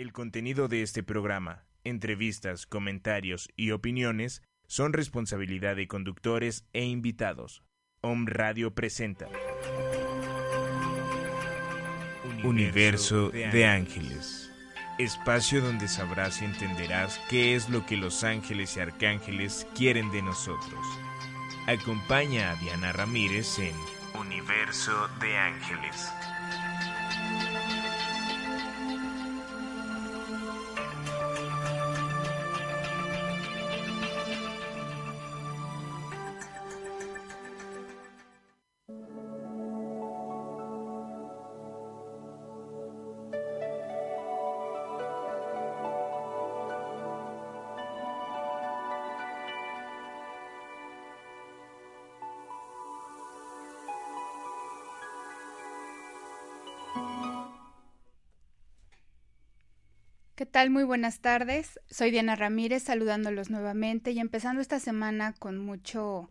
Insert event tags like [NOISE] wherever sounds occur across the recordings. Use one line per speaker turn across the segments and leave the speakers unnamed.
El contenido de este programa, entrevistas, comentarios y opiniones son responsabilidad de conductores e invitados. Om Radio presenta Universo de Ángeles. Espacio donde sabrás y entenderás qué es lo que los ángeles y arcángeles quieren de nosotros. Acompaña a Diana Ramírez en Universo de Ángeles.
Muy buenas tardes. Soy Diana Ramírez saludándolos nuevamente y empezando esta semana con mucho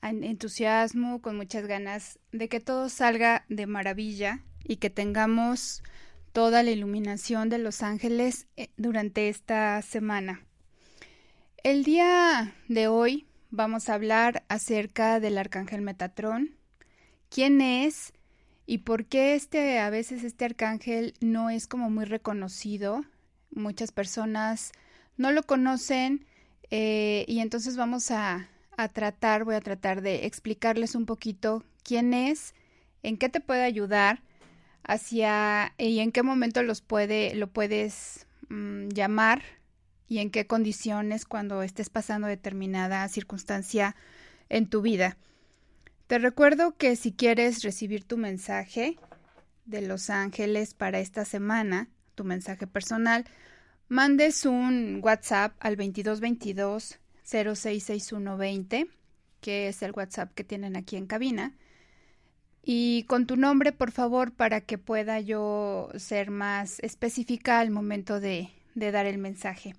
entusiasmo, con muchas ganas de que todo salga de maravilla y que tengamos toda la iluminación de los ángeles eh, durante esta semana. El día de hoy vamos a hablar acerca del arcángel Metatrón, quién es y por qué este a veces este arcángel no es como muy reconocido muchas personas no lo conocen eh, y entonces vamos a, a, tratar, voy a tratar de explicarles un poquito quién es, en qué te puede ayudar, hacia y en qué momento los puede, lo puedes mm, llamar y en qué condiciones cuando estés pasando determinada circunstancia en tu vida. Te recuerdo que si quieres recibir tu mensaje de los ángeles para esta semana, tu mensaje personal, mandes un WhatsApp al 2222 066120, que es el WhatsApp que tienen aquí en cabina. Y con tu nombre, por favor, para que pueda yo ser más específica al momento de, dar el mensaje.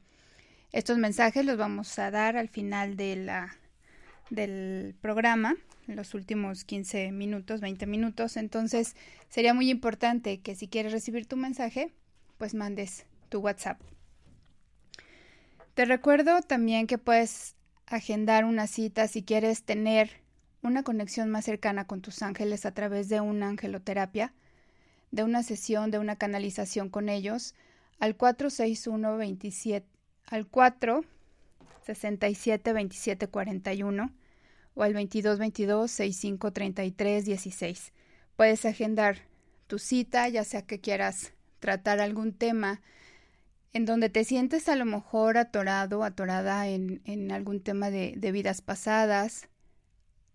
Estos mensajes los vamos a dar al final del programa, en los últimos 15 minutos, 20 minutos. Entonces, sería muy importante que si quieres recibir tu mensaje, pues mandes tu WhatsApp. Te recuerdo también que puedes agendar una cita si quieres tener una conexión más cercana con tus ángeles a través de una angeloterapia, de una sesión, de una canalización con ellos, al 461 27 al 4 67 27 41 o al 22 22 65 33 16. Puedes agendar tu cita, ya sea que quieras tratar algún tema en donde te sientes a lo mejor atorado, atorada en, en algún tema de, de, vidas pasadas,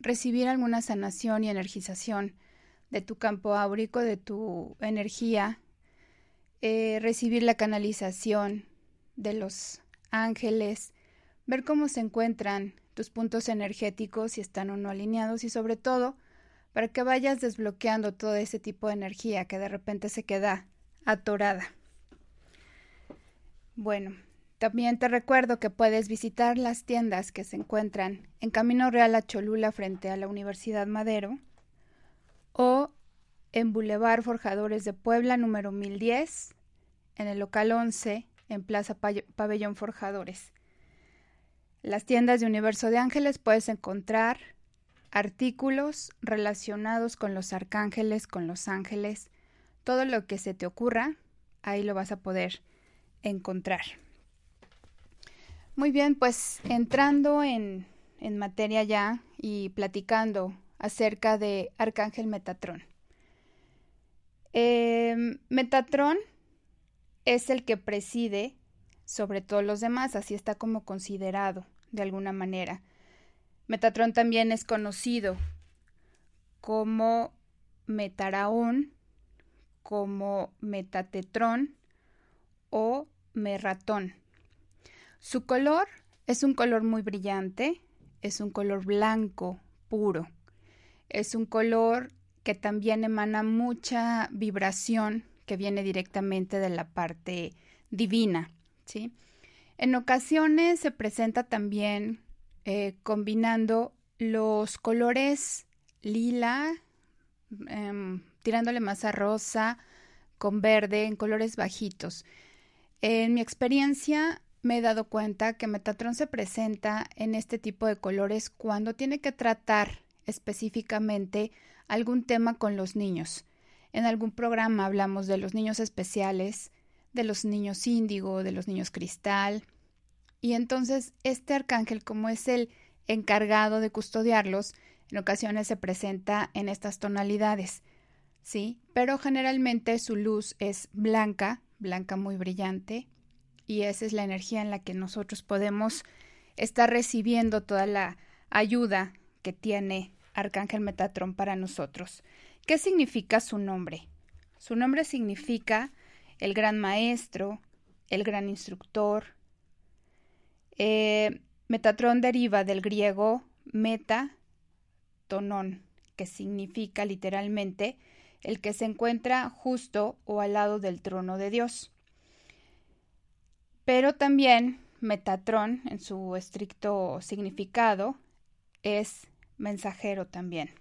recibir alguna sanación y energización de tu campo áurico, de tu energía, eh, recibir la canalización de los ángeles, ver cómo se encuentran tus puntos energéticos, si están o no alineados y sobre todo para que vayas desbloqueando todo ese tipo de energía que de repente se queda atorada. Bueno, también te recuerdo que puedes visitar las tiendas que se encuentran en Camino Real a Cholula frente a la Universidad Madero o en Boulevard Forjadores de Puebla número 1010 en el local 11 en Plaza Pabellón Forjadores. Las tiendas de Universo de Ángeles puedes encontrar artículos relacionados con los arcángeles, con los ángeles, todo lo que se te ocurra, ahí lo vas a poder encontrar. Muy bien, pues entrando en, en materia ya y platicando acerca de Arcángel Metatrón. Eh, Metatrón es el que preside sobre todos los demás, así está como considerado de alguna manera. Metatrón también es conocido como Metaraón, como Metatetrón o merratón. Su color es un color muy brillante, es un color blanco, puro. Es un color que también emana mucha vibración que viene directamente de la parte divina, ¿sí? En ocasiones se presenta también eh, combinando los colores lila, em, tirándole más a rosa, con verde, en colores bajitos. En mi experiencia me he dado cuenta que Metatron se presenta en este tipo de colores cuando tiene que tratar específicamente algún tema con los niños. En algún programa hablamos de los niños especiales, de los niños índigo, de los niños cristal. Y entonces este arcángel, como es el encargado de custodiarlos, en ocasiones se presenta en estas tonalidades, ¿sí? Pero generalmente su luz es blanca, blanca muy brillante, y esa es la energía en la que nosotros podemos estar recibiendo toda la ayuda que tiene Arcángel Metatrón para nosotros. ¿Qué significa su nombre? Su nombre significa el gran maestro, el gran instructor. Eh, Metatrón deriva del griego meta, tonón, que significa literalmente el que se encuentra justo o al lado del trono de Dios. Pero también Metatrón, en su estricto significado, es mensajero también.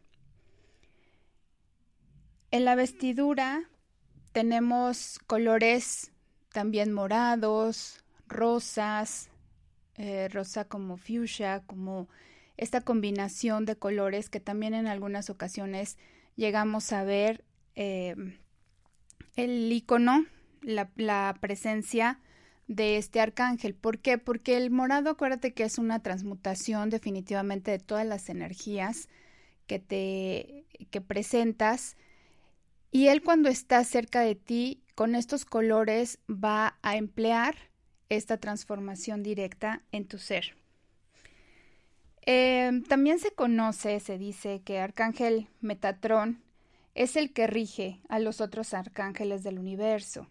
En la vestidura tenemos colores también morados, rosas, eh, rosa como fuchsia, como esta combinación de colores que también en algunas ocasiones llegamos a ver eh, el icono, la, la presencia de este arcángel. ¿Por qué? Porque el morado, acuérdate que es una transmutación definitivamente de todas las energías que te que presentas y él cuando está cerca de ti con estos colores va a emplear esta transformación directa en tu ser. Em, también se conoce, se dice que Arcángel Metatrón es el que rige a los otros arcángeles del universo,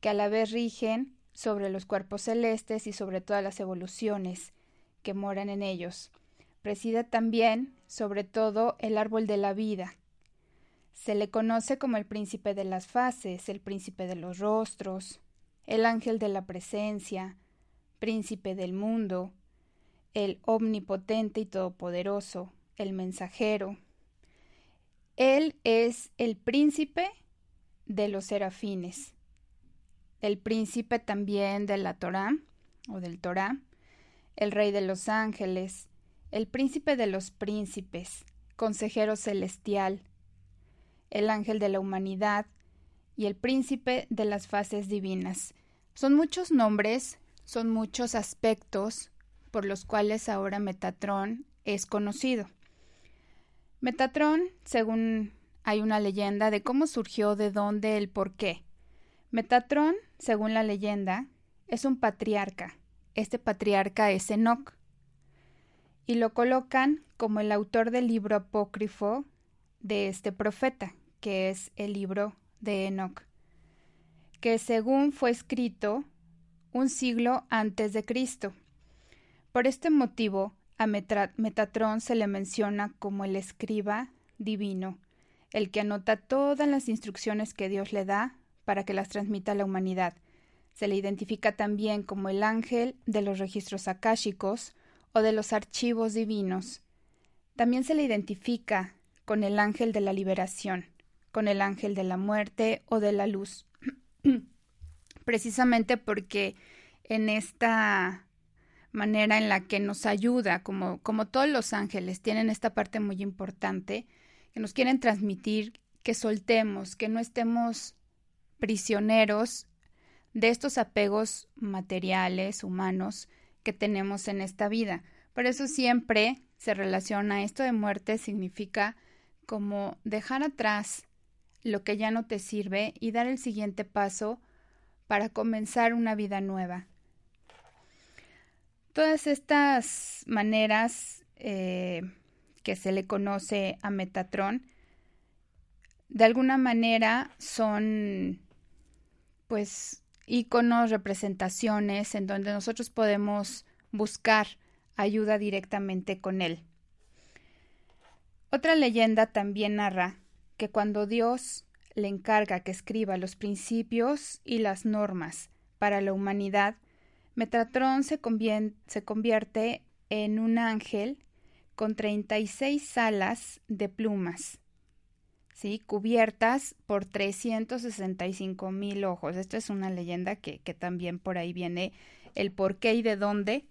que a la vez rigen sobre los cuerpos celestes y sobre todas las evoluciones que moran en ellos. Preside también, sobre todo, el árbol de la vida. Se le conoce como el príncipe de las fases, el príncipe de los rostros, el ángel de la presencia, príncipe del mundo, el omnipotente y todopoderoso, el mensajero. Él es el príncipe de los serafines el príncipe también de la Torá o del Torá, el rey de los ángeles, el príncipe de los príncipes, consejero celestial, el ángel de la humanidad y el príncipe de las fases divinas. Son muchos nombres, son muchos aspectos por los cuales ahora Metatrón es conocido. Metatrón, según hay una leyenda de cómo surgió, de dónde, el por qué. Metatrón, según la leyenda, es un patriarca. Este patriarca es Enoch. Y lo colocan como el autor del libro apócrifo de este profeta, que es el libro de Enoch, que según fue escrito un siglo antes de Cristo. Por este motivo, a Metatrón se le menciona como el escriba divino, el que anota todas las instrucciones que Dios le da para que las transmita a la humanidad. Se le identifica también como el ángel de los registros akáshicos o de los archivos divinos. También se le identifica con el ángel de la liberación, con el ángel de la muerte o de la luz. [CLEARS THROAT] Precisamente porque en esta manera en la que nos ayuda, como, como todos los ángeles, tienen esta parte muy importante, que nos quieren transmitir que soltemos, que no estemos prisioneros de estos apegos materiales, humanos, que tenemos en esta vida. Por eso siempre se relaciona esto de muerte, significa como dejar atrás lo que ya no te sirve y dar el siguiente paso para comenzar una vida nueva. Todas estas maneras eh, que se le conoce a Metatron, de alguna manera son pues iconos, representaciones en donde nosotros podemos buscar ayuda directamente con él. Otra leyenda también narra que cuando Dios le encarga que escriba los principios y las normas para la humanidad, Metatrón se, se convierte en un ángel con 36 alas de plumas. ¿sí? cubiertas por 365 mil ojos. Esta es una leyenda que, que, también por ahí viene el por qué y de dónde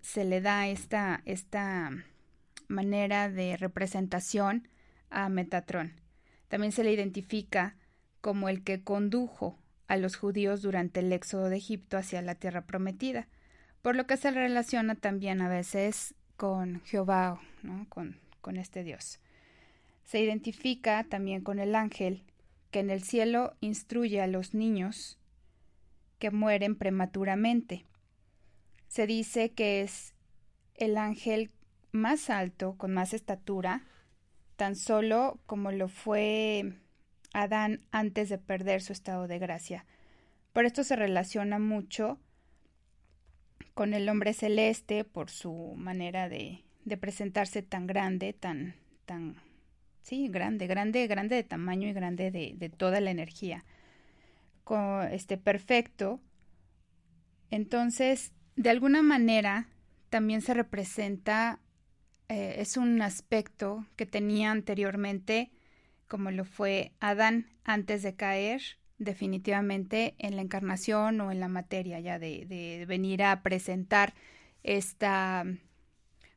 se le da esta, esta manera de representación a Metatrón. También se le identifica como el que condujo a los judíos durante el éxodo de Egipto hacia la tierra prometida, por lo que se relaciona también a veces con Jehová, ¿no? con, con este Dios. Se identifica también con el ángel que en el cielo instruye a los niños que mueren prematuramente. Se dice que es el ángel más alto, con más estatura, tan solo como lo fue Adán antes de perder su estado de gracia. Por esto se relaciona mucho con el hombre celeste por su manera de, presentarse tan grande, tan, tan, sí, grande, grande, grande de tamaño y grande de, de toda la energía. Con este perfecto. Entonces, de alguna manera, también se representa, eh, es un aspecto que tenía anteriormente como lo fue Adán antes de caer definitivamente en la encarnación o en la materia ya de, de venir a presentar esta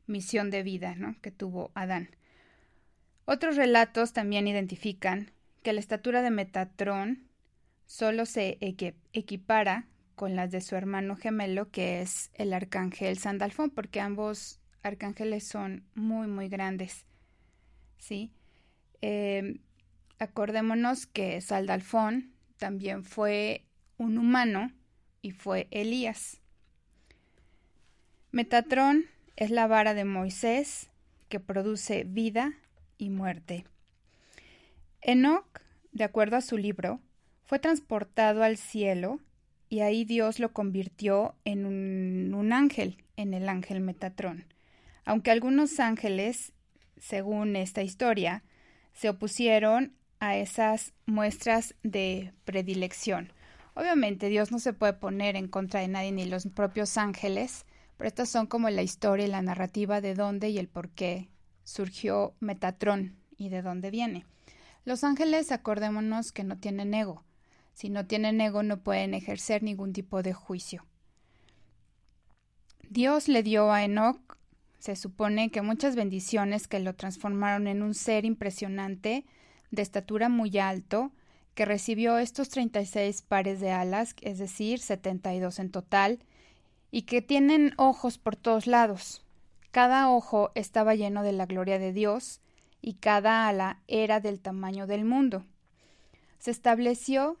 misión de vida ¿no? que tuvo Adán. Otros relatos también identifican que la estatura de Metatrón solo se equipara con las de su hermano gemelo, que es el arcángel Sandalfón, porque ambos arcángeles son muy, muy grandes. ¿Sí? Eh, acordémonos que Saldalfón también fue un humano y fue Elías. Metatrón es la vara de Moisés que produce vida y muerte. Enoch, de acuerdo a su libro, fue transportado al cielo y ahí Dios lo convirtió en un, un ángel, en el ángel Metatrón. Aunque algunos ángeles, según esta historia, se opusieron a esas muestras de predilección. Obviamente Dios no se puede poner en contra de nadie ni los propios ángeles, pero estas son como la historia y la narrativa de dónde y el por qué surgió Metatrón y de dónde viene. Los ángeles, acordémonos que no tienen ego. Si no tienen ego no pueden ejercer ningún tipo de juicio. Dios le dio a Enoch se supone que muchas bendiciones que lo transformaron en un ser impresionante, de estatura muy alto, que recibió estos 36 pares de alas, es decir, 72 en total, y que tienen ojos por todos lados. Cada ojo estaba lleno de la gloria de Dios, y cada ala era del tamaño del mundo. Se estableció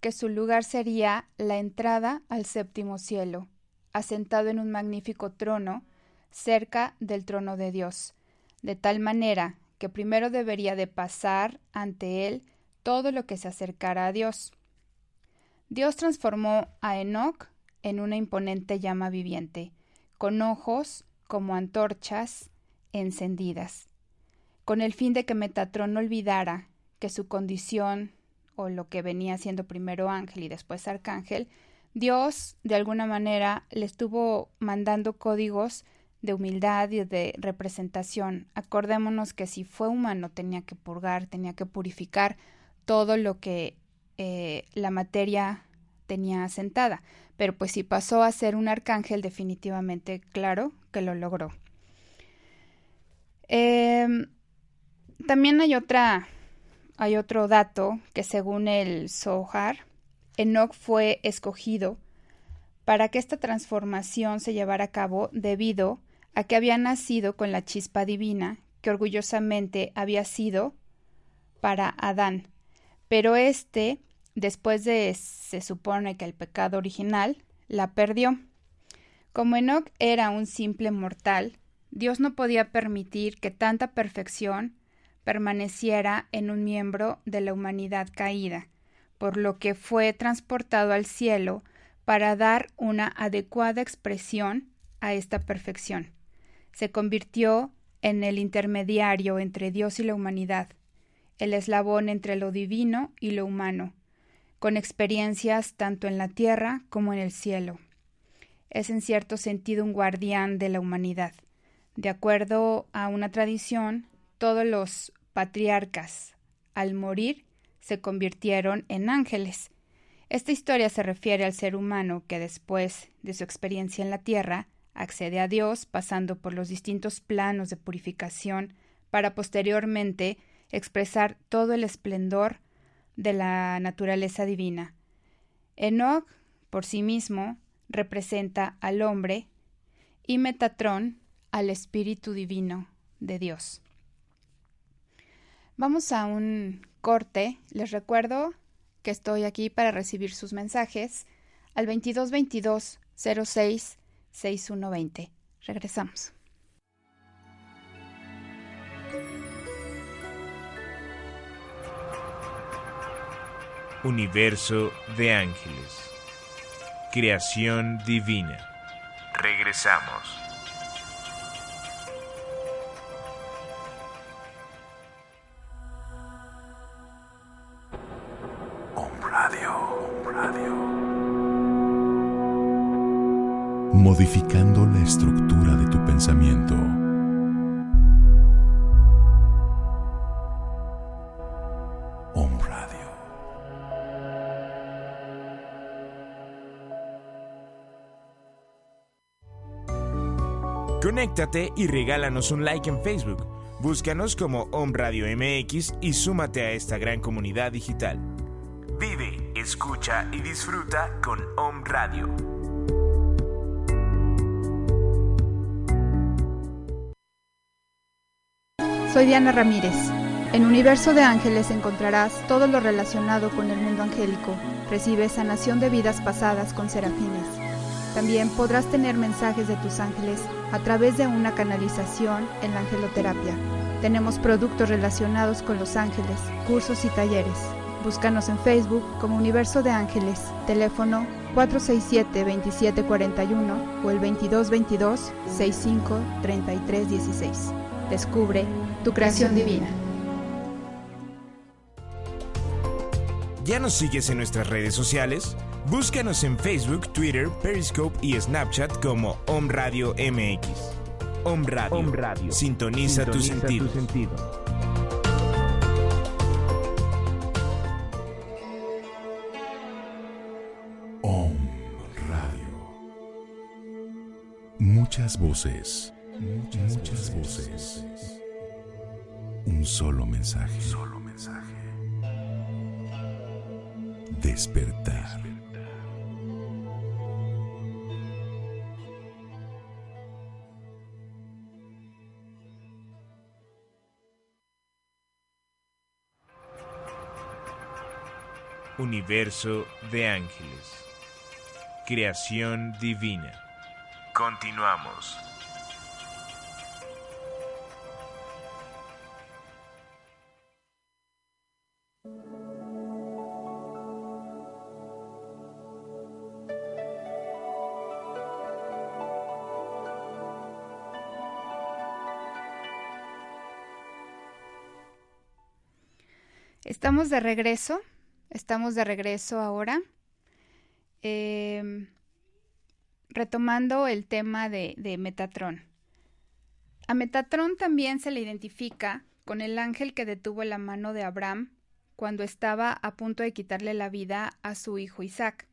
que su lugar sería la entrada al séptimo cielo, asentado en un magnífico trono, cerca del trono de Dios, de tal manera que primero debería de pasar ante él todo lo que se acercara a Dios. Dios transformó a Enoch en una imponente llama viviente, con ojos como antorchas encendidas, con el fin de que Metatrón no olvidara que su condición, o lo que venía siendo primero ángel y después arcángel, Dios de alguna manera le estuvo mandando códigos de humildad y de representación. Acordémonos que si fue humano tenía que purgar, tenía que purificar todo lo que eh, la materia tenía asentada. Pero pues si pasó a ser un arcángel, definitivamente, claro que lo logró. Em, también hay otra, hay otro dato que según el Zohar, Enoch fue escogido para que esta transformación se llevara a cabo debido a que había nacido con la chispa divina que orgullosamente había sido para Adán. Pero éste, después de se supone que el pecado original, la perdió. Como Enoch era un simple mortal, Dios no podía permitir que tanta perfección permaneciera en un miembro de la humanidad caída, por lo que fue transportado al cielo para dar una adecuada expresión a esta perfección se convirtió en el intermediario entre Dios y la humanidad, el eslabón entre lo divino y lo humano, con experiencias tanto en la tierra como en el cielo. Es en cierto sentido un guardián de la humanidad. De acuerdo a una tradición, todos los patriarcas al morir, se convirtieron en ángeles. Esta historia se refiere al ser humano que después de su experiencia en la tierra accede a Dios pasando por los distintos planos de purificación para posteriormente expresar todo el esplendor de la naturaleza divina. Enoch, por sí mismo, representa al hombre y Metatrón al Espíritu Divino de Dios. Vamos a un corte. Les recuerdo que estoy aquí para recibir sus mensajes al 2222 06 6120. Regresamos.
Universo de ángeles. Creación divina. Regresamos.
Modificando la estructura de tu pensamiento. Om Radio.
Conéctate y regálanos un like en Facebook. Búscanos como Om Radio MX y súmate a esta gran comunidad digital. Vive, escucha y disfruta con Om Radio.
Soy Diana Ramírez. En Universo de Ángeles encontrarás todo lo relacionado con el mundo angélico. Recibe sanación de vidas pasadas con serafines. También podrás tener mensajes de tus ángeles a través de una canalización en la angeloterapia. Tenemos productos relacionados con los ángeles, cursos y talleres. Búscanos en Facebook como Universo de Ángeles, teléfono 467-2741 o el 2222-653316. Descubre tu creación divina.
¿Ya nos sigues en nuestras redes sociales? Búscanos en Facebook, Twitter, Periscope y Snapchat como Om Radio MX. Om Radio. Sintoniza, tu sentido.
Om Radio. Muchas voces. Muchas, voces un solo mensaje. Solo mensaje. Despertar.
Universo de ángeles. Creación divina. Continuamos.
Estamos de regreso, estamos de regreso ahora, em, retomando el tema de, de Metatrón. A Metatrón también se le identifica con el ángel que detuvo la mano de Abraham cuando estaba a punto de quitarle la vida a su hijo Isaac.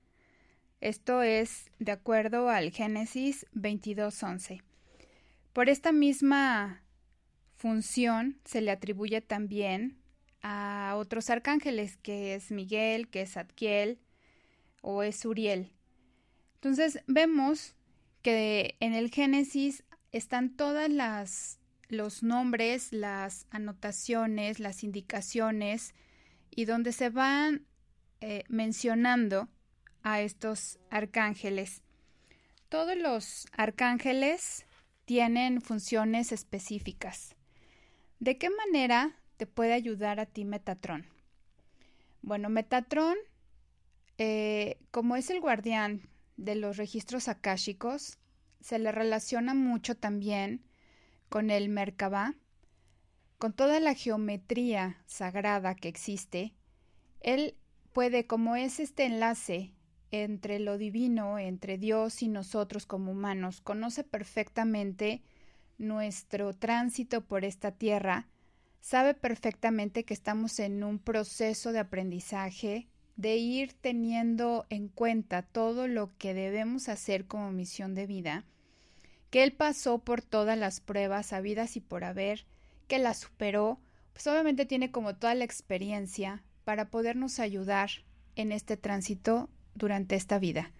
Esto es de acuerdo al Génesis 22.11. Por esta misma función se le atribuye también a otros arcángeles, que es Miguel, que es Adquiel o es Uriel. Entonces vemos que en el Génesis están todas las los nombres, las anotaciones, las indicaciones y donde se van eh, mencionando a estos arcángeles. Todos los arcángeles tienen funciones específicas. ¿De qué manera te puede ayudar a ti Metatron? Bueno, Metatron, eh, como es el guardián de los registros akáshicos, se le relaciona mucho también con el Merkabah, con toda la geometría sagrada que existe. Él puede, como es este enlace entre lo divino, entre Dios y nosotros como humanos, conoce perfectamente nuestro tránsito por esta tierra sabe perfectamente que estamos en un proceso de aprendizaje, de ir teniendo en cuenta todo lo que debemos hacer como misión de vida, que Él pasó por todas las pruebas habidas y por haber, que las superó, pues obviamente tiene como toda la experiencia para podernos ayudar en este tránsito durante esta vida.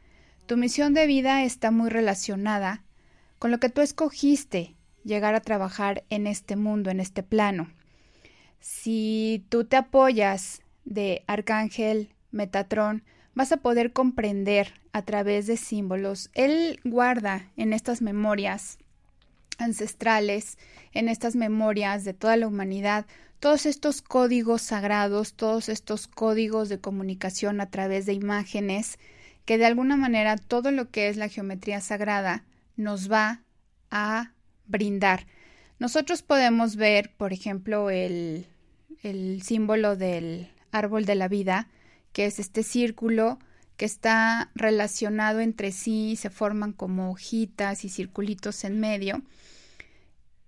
Tu misión de vida está muy relacionada con lo que tú escogiste llegar a trabajar en este mundo, en este plano. Si tú te apoyas de Arcángel Metatrón, vas a poder comprender a través de símbolos. Él guarda en estas memorias ancestrales, en estas memorias de toda la humanidad, todos estos códigos sagrados, todos estos códigos de comunicación a través de imágenes, que de alguna manera todo lo que es la geometría sagrada nos va a brindar. Nosotros podemos ver, por ejemplo, el, símbolo del árbol de la vida, que es este círculo que está relacionado entre sí, se forman como hojitas y circulitos en medio.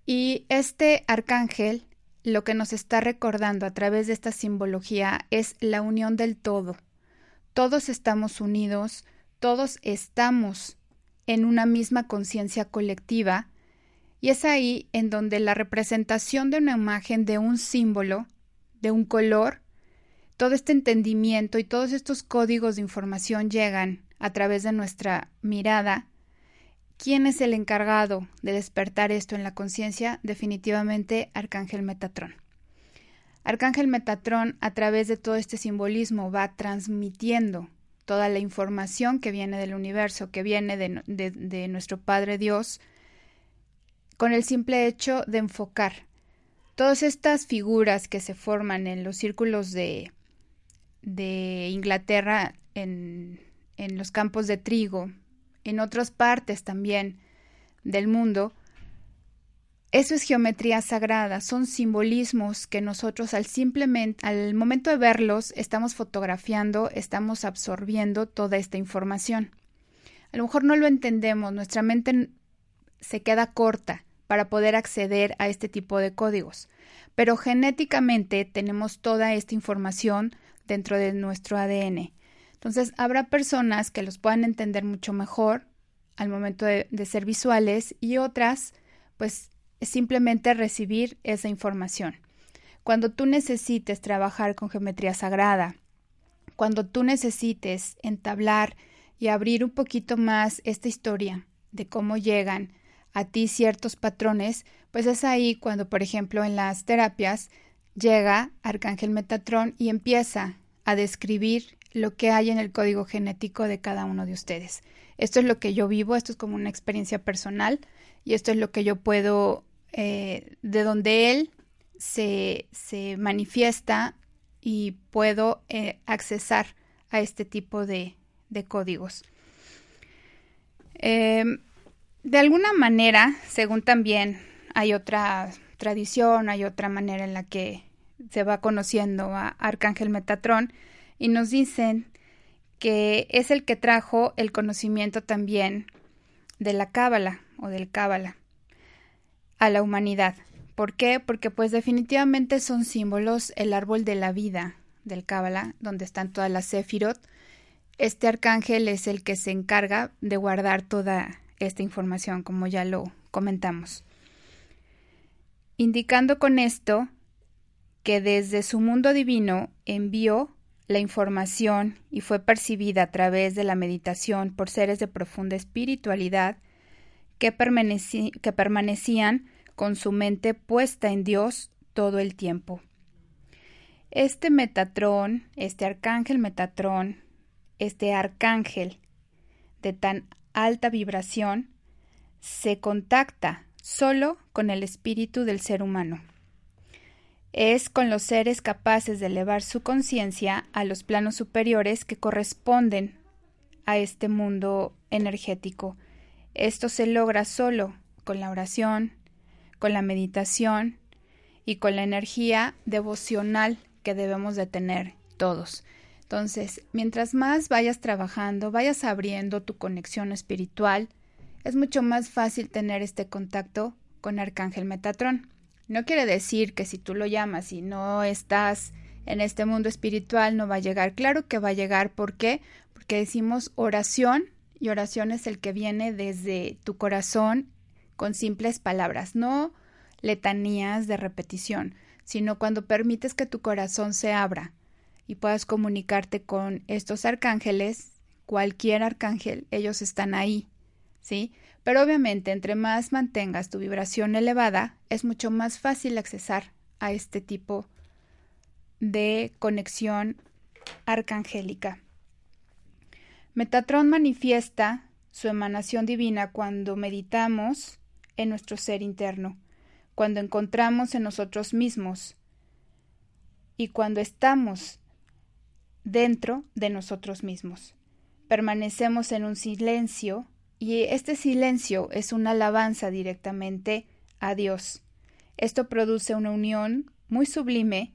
Y este arcángel lo que nos está recordando a través de esta simbología es la unión del todo. Todos estamos unidos, todos estamos en una misma conciencia colectiva, y es ahí en donde la representación de una imagen, de un símbolo, de un color, todo este entendimiento y todos estos códigos de información llegan a través de nuestra mirada. ¿Quién es el encargado de despertar esto en la conciencia? Definitivamente Arcángel Metatrón. Arcángel Metatrón, a través de todo este simbolismo, va transmitiendo toda la información que viene del universo, que viene de, de nuestro Padre Dios, con el simple hecho de enfocar todas estas figuras que se forman en los círculos de, de Inglaterra, en, en los campos de trigo, en otras partes también del mundo, eso es geometría sagrada, son simbolismos que nosotros al simplemente, al momento de verlos, estamos fotografiando, estamos absorbiendo toda esta información. A lo mejor no lo entendemos, nuestra mente se queda corta, para poder acceder a este tipo de códigos. Pero genéticamente tenemos toda esta información dentro de nuestro ADN. Entonces, habrá personas que los puedan entender mucho mejor al momento de, ser visuales y otras, pues, simplemente recibir esa información. Cuando tú necesites trabajar con geometría sagrada, cuando tú necesites entablar y abrir un poquito más esta historia de cómo llegan a ti ciertos patrones, pues es ahí cuando, por ejemplo, en las terapias llega Arcángel Metatrón y empieza a describir lo que hay en el código genético de cada uno de ustedes. Esto es lo que yo vivo, esto es como una experiencia personal y esto es lo que yo puedo, eh, de donde él se, se manifiesta y puedo eh, accesar a este tipo de, de códigos. Eh, de alguna manera, según también hay otra tradición, hay otra manera en la que se va conociendo a Arcángel Metatrón y nos dicen que es el que trajo el conocimiento también de la Cábala o del Cábala a la humanidad. ¿Por qué? Porque pues definitivamente son símbolos el árbol de la vida del Cábala, donde están todas las Sefirot. Este arcángel es el que se encarga de guardar toda esta información, como ya lo comentamos. Indicando con esto que desde su mundo divino envió la información y fue percibida a través de la meditación por seres de profunda espiritualidad que, que permanecían con su mente puesta en Dios todo el tiempo. Este Metatrón, este arcángel Metatrón, este arcángel de tan alta vibración se contacta solo con el espíritu del ser humano. Es con los seres capaces de elevar su conciencia a los planos superiores que corresponden a este mundo energético. Esto se logra solo con la oración, con la meditación y con la energía devocional que debemos de tener todos. Entonces, mientras más vayas trabajando, vayas abriendo tu conexión espiritual, es mucho más fácil tener este contacto con Arcángel Metatrón. No quiere decir que si tú lo llamas y no estás en este mundo espiritual no va a llegar. Claro que va a llegar. ¿Por qué? Porque decimos oración y oración es el que viene desde tu corazón con simples palabras, no letanías de repetición, sino cuando permites que tu corazón se abra y puedas comunicarte con estos arcángeles, cualquier arcángel, ellos están ahí, ¿sí? Pero obviamente, entre más mantengas tu vibración elevada, es mucho más fácil accesar a este tipo de conexión arcangélica. Metatron manifiesta su emanación divina cuando meditamos en nuestro ser interno, cuando encontramos en nosotros mismos y cuando estamos dentro de nosotros mismos. Permanecemos en un silencio y este silencio es una alabanza directamente a Dios. Esto produce una unión muy sublime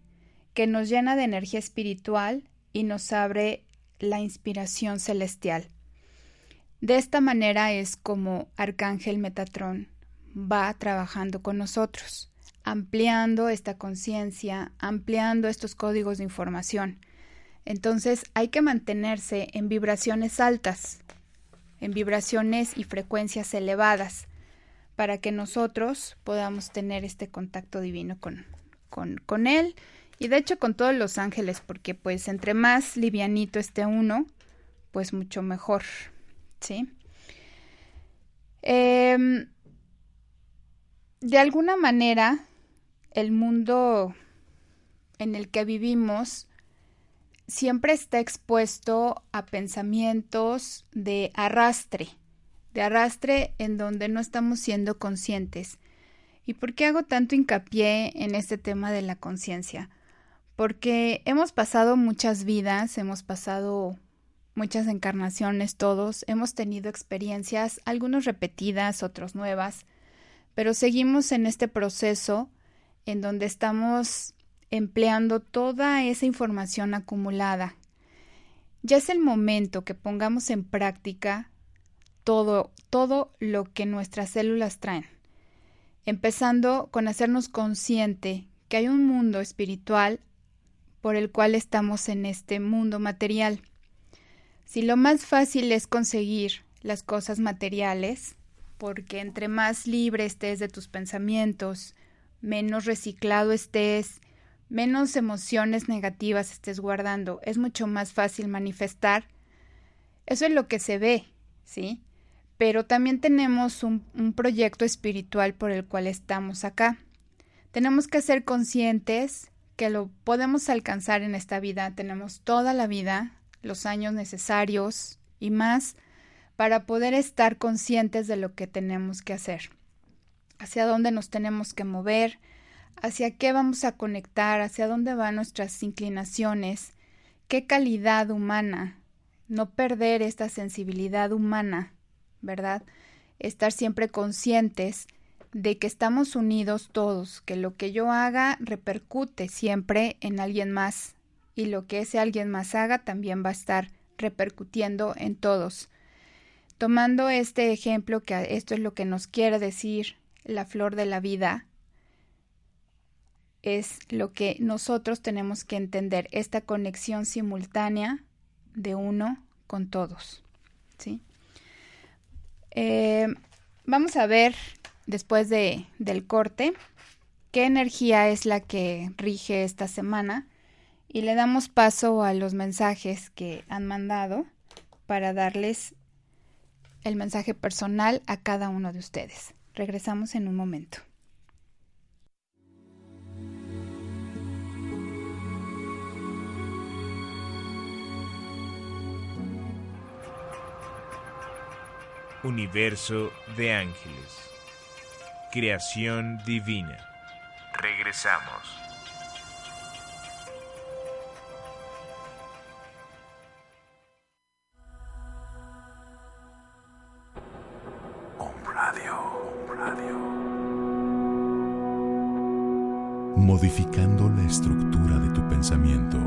que nos llena de energía espiritual y nos abre la inspiración celestial. De esta manera es como Arcángel Metatrón va trabajando con nosotros, ampliando esta conciencia, ampliando estos códigos de información. Entonces hay que mantenerse en vibraciones altas, en vibraciones y frecuencias elevadas, para que nosotros podamos tener este contacto divino con, con, Él y de hecho con todos los ángeles, porque pues entre más livianito esté uno, pues mucho mejor, ¿sí? Em, de alguna manera, el mundo en el que vivimos siempre está expuesto a pensamientos de arrastre, de arrastre en donde no estamos siendo conscientes. ¿Y por qué hago tanto hincapié en este tema de la conciencia? porque hemos pasado muchas vidas, hemos pasado muchas encarnaciones todos, hemos tenido experiencias, algunos repetidas, otros nuevas, pero seguimos en este proceso en donde estamos empleando toda esa información acumulada. Ya es el momento que pongamos en práctica todo, todo lo que nuestras células traen, empezando con hacernos consciente que hay un mundo espiritual por el cual estamos en este mundo material. Si lo más fácil es conseguir las cosas materiales, porque entre más libre estés de tus pensamientos, menos reciclado estés, menos emociones negativas estés guardando, es mucho más fácil manifestar. Eso es lo que se ve, ¿sí? Pero también tenemos un, proyecto espiritual por el cual estamos acá. Tenemos que ser conscientes que lo podemos alcanzar en esta vida. Tenemos toda la vida, los años necesarios y más para poder estar conscientes de lo que tenemos que hacer, hacia dónde nos tenemos que mover, hacia qué vamos a conectar, hacia dónde van nuestras inclinaciones, qué calidad humana, no perder esta sensibilidad humana, ¿verdad? Estar siempre conscientes de que estamos unidos todos, que lo que yo haga repercute siempre en alguien más y lo que ese alguien más haga también va a estar repercutiendo en todos. Tomando este ejemplo, que esto es lo que nos quiere decir la flor de la vida, es lo que nosotros tenemos que entender, esta conexión simultánea de uno con todos. ¿sí? Eh, vamos a ver después de, del corte, qué energía es la que rige esta semana y le damos paso a los mensajes que han mandado para darles el mensaje personal a cada uno de ustedes. Regresamos en un momento.
Universo de Ángeles creación divina. Regresamos.
Radio, Radio. Modificando la estructura de tu pensamiento.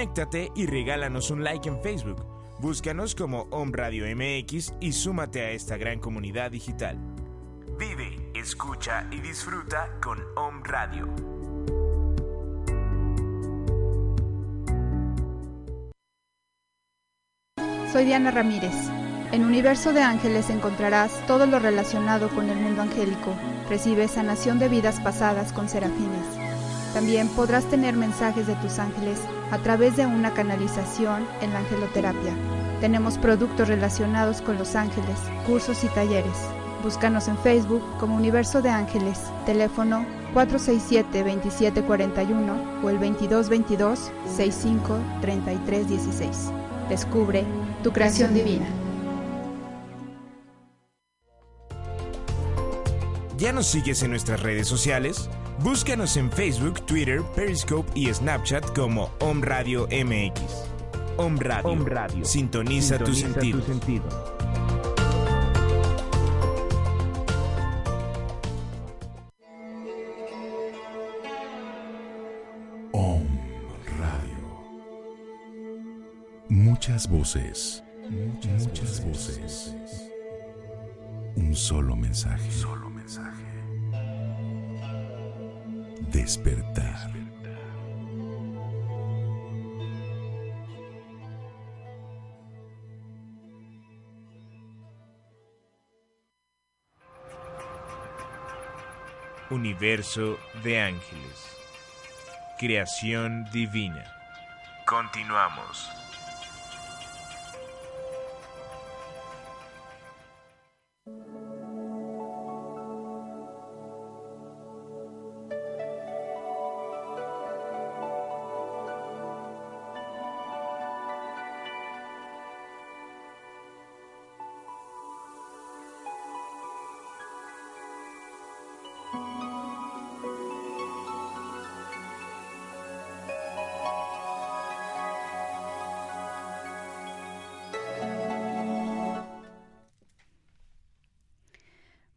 Conéctate y regálanos un like en Facebook. Búscanos como Om Radio MX y súmate a esta gran comunidad digital. Vive, escucha y disfruta con Om Radio.
Soy Diana Ramírez. En Universo de Ángeles encontrarás todo lo relacionado con el mundo angélico. Recibe sanación de vidas pasadas con serafines. También podrás tener mensajes de tus ángeles a través de una canalización en la angeloterapia. Tenemos productos relacionados con los ángeles, cursos y talleres. Búscanos en Facebook como Universo de Ángeles, teléfono 467-2741 o el 2222-653316. Descubre tu creación divina.
¿Ya nos sigues en nuestras redes sociales? Búscanos en Facebook, Twitter, Periscope y Snapchat como Om Radio MX. Om Radio. Sintoniza, tu sentido.
Om Radio. Muchas voces. Muchas, voces. Un solo mensaje. Solo mensaje. Despertar.
Universo de ángeles. Creación divina. Continuamos.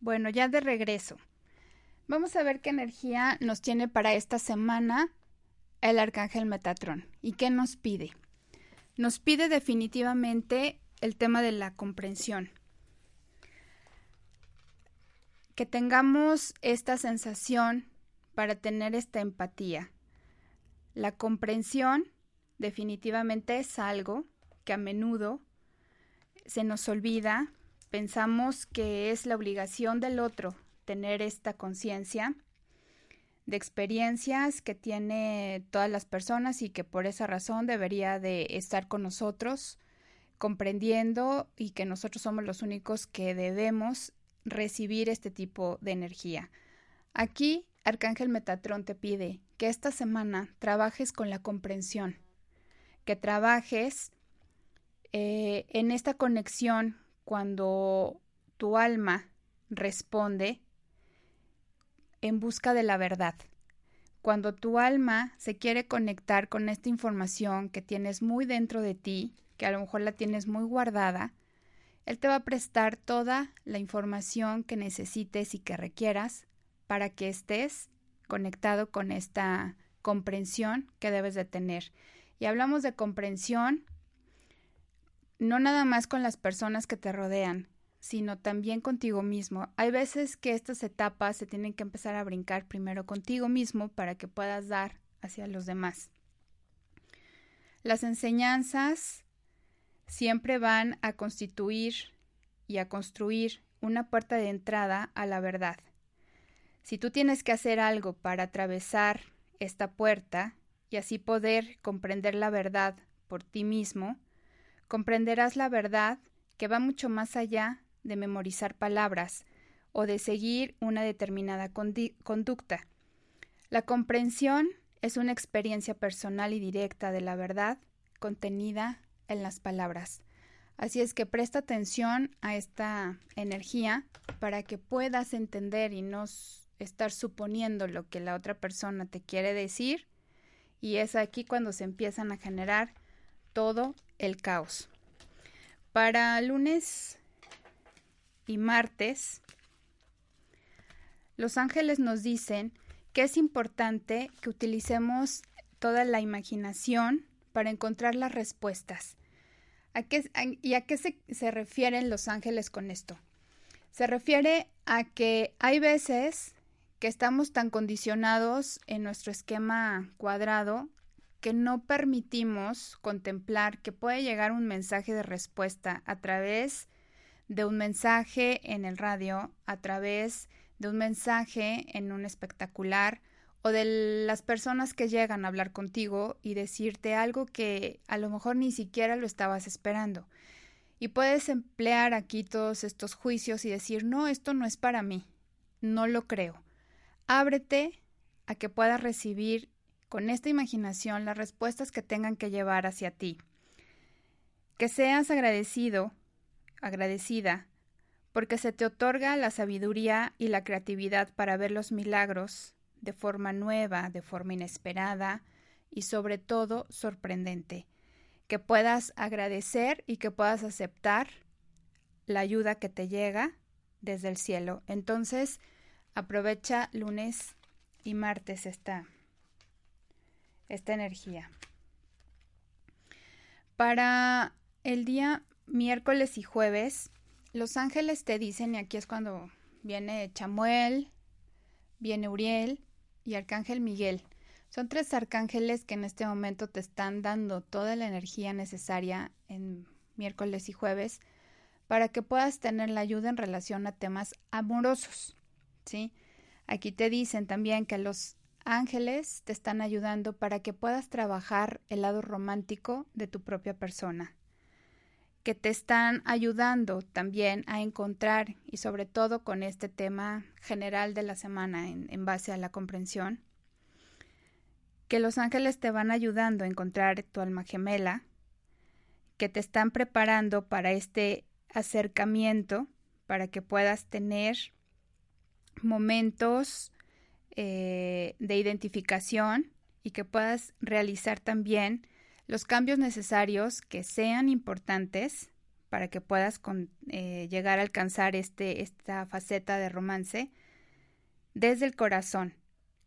Bueno, ya de regreso. Vamos a ver qué energía nos tiene para esta semana el arcángel Metatrón y qué nos pide. Nos pide definitivamente el tema de la comprensión. Que tengamos esta sensación para tener esta empatía. La comprensión definitivamente es algo que a menudo se nos olvida pensamos que es la obligación del otro tener esta conciencia de experiencias que tiene todas las personas y que por esa razón debería de estar con nosotros comprendiendo y que nosotros somos los únicos que debemos recibir este tipo de energía. Aquí Arcángel Metatrón te pide que esta semana trabajes con la comprensión, que trabajes eh, en esta conexión cuando tu alma responde en busca de la verdad. Cuando tu alma se quiere conectar con esta información que tienes muy dentro de ti, que a lo mejor la tienes muy guardada, él te va a prestar toda la información que necesites y que requieras para que estés conectado con esta comprensión que debes de tener. Y hablamos de comprensión no nada más con las personas que te rodean, sino también contigo mismo. Hay veces que estas etapas se tienen que empezar a brincar primero contigo mismo para que puedas dar hacia los demás. Las enseñanzas siempre van a constituir y a construir una puerta de entrada a la verdad. Si tú tienes que hacer algo para atravesar esta puerta y así poder comprender la verdad por ti mismo, comprenderás la verdad que va mucho más allá de memorizar palabras o de seguir una determinada conducta. La comprensión es una experiencia personal y directa de la verdad contenida en las palabras. Así es que presta atención a esta energía para que puedas entender y no estar suponiendo lo que la otra persona te quiere decir. Y es aquí cuando se empiezan a generar todo el caos. Para lunes y martes, los ángeles nos dicen que es importante que utilicemos toda la imaginación para encontrar las respuestas. ¿A qué, ¿Y a qué se, se refieren los ángeles con esto? Se refiere a que hay veces que estamos tan condicionados en nuestro esquema cuadrado que no permitimos contemplar que puede llegar un mensaje de respuesta a través de un mensaje en el radio, a través de un mensaje en un espectacular o de las personas que llegan a hablar contigo y decirte algo que a lo mejor ni siquiera lo estabas esperando. Y puedes emplear aquí todos estos juicios y decir, no, esto no es para mí, no lo creo. Ábrete a que puedas recibir con esta imaginación las respuestas que tengan que llevar hacia ti. Que seas agradecido, agradecida, porque se te otorga la sabiduría y la creatividad para ver los milagros de forma nueva, de forma inesperada y sobre todo sorprendente. Que puedas agradecer y que puedas aceptar la ayuda que te llega desde el cielo. Entonces, aprovecha lunes y martes esta, esta energía. Para el día miércoles y jueves, los ángeles te dicen, y aquí es cuando viene Chamuel, viene Uriel, y Arcángel Miguel. Son tres arcángeles que en este momento te están dando toda la energía necesaria en miércoles y jueves para que puedas tener la ayuda en relación a temas amorosos. ¿sí? Aquí te dicen también que los ángeles te están ayudando para que puedas trabajar el lado romántico de tu propia persona que te están ayudando también a encontrar, y sobre todo con este tema general de la semana en, base a la comprensión, que los ángeles te van ayudando a encontrar tu alma gemela, que te están preparando para este acercamiento, para que puedas tener momentos eh, de identificación y que puedas realizar también los cambios necesarios que sean importantes para que puedas eh, llegar a alcanzar este, esta faceta de romance desde el corazón,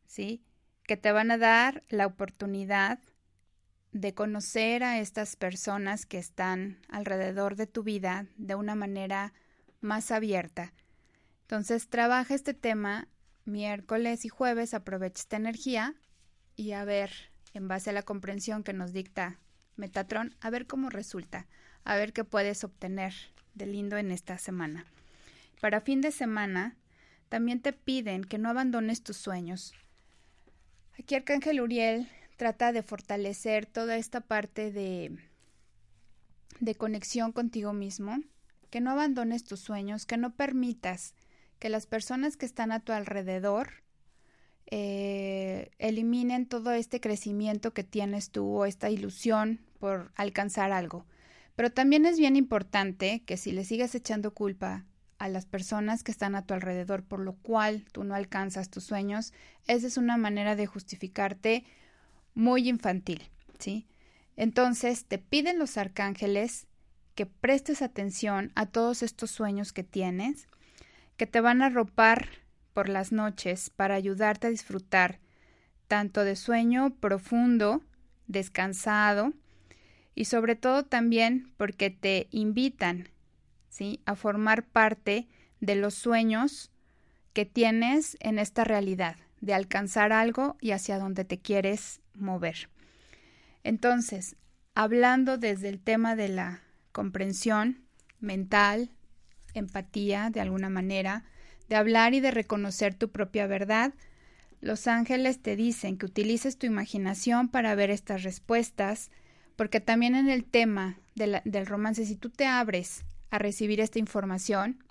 ¿sí? Que te van a dar la oportunidad de conocer a estas personas que están alrededor de tu vida de una manera más abierta. Entonces, trabaja este tema miércoles y jueves, aprovecha esta energía y a ver en base a la comprensión que nos dicta Metatron, a ver cómo resulta, a ver qué puedes obtener de lindo en esta semana. Para fin de semana, también te piden que no abandones tus sueños. Aquí Arcángel Uriel trata de fortalecer toda esta parte de, de conexión contigo mismo, que no abandones tus sueños, que no permitas que las personas que están a tu alrededor eh, eliminen todo este crecimiento que tienes tú o esta ilusión por alcanzar algo. Pero también es bien importante que si le sigues echando culpa a las personas que están a tu alrededor por lo cual tú no alcanzas tus sueños, esa es una manera de justificarte muy infantil, ¿sí? Entonces te piden los arcángeles que prestes atención a todos estos sueños que tienes, que te van a arropar por las noches para ayudarte a disfrutar tanto de sueño profundo, descansado y sobre todo también porque te invitan ¿sí? a formar parte de los sueños que tienes en esta realidad, de alcanzar algo y hacia donde te quieres mover. Entonces, hablando desde el tema de la comprensión mental, empatía de alguna manera, de hablar y de reconocer tu propia verdad, los ángeles te dicen que utilices tu imaginación para ver estas respuestas, porque también en el tema del romance, si tú te abres a recibir esta información,